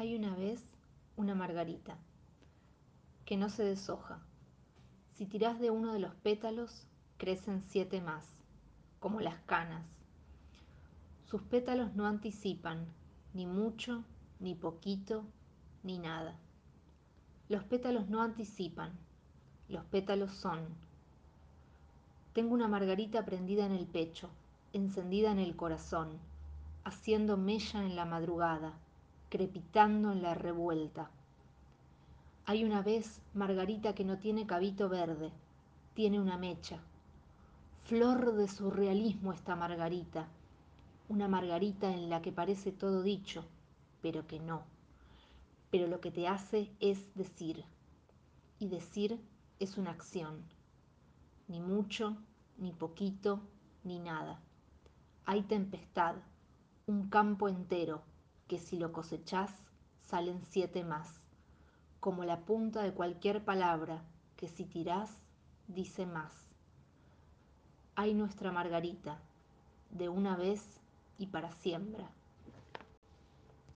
Hay una vez una margarita que no se deshoja. Si tirás de uno de los pétalos, crecen siete más, como las canas. Sus pétalos no anticipan, ni mucho, ni poquito, ni nada. Los pétalos no anticipan, los pétalos son. Tengo una margarita prendida en el pecho, encendida en el corazón, haciendo mella en la madrugada crepitando en la revuelta. Hay una vez Margarita que no tiene cabito verde, tiene una mecha. Flor de surrealismo esta Margarita, una Margarita en la que parece todo dicho, pero que no. Pero lo que te hace es decir, y decir es una acción, ni mucho, ni poquito, ni nada. Hay tempestad, un campo entero, que si lo cosechás salen siete más, como la punta de cualquier palabra que si tirás dice más. Hay nuestra Margarita, de una vez y para siembra.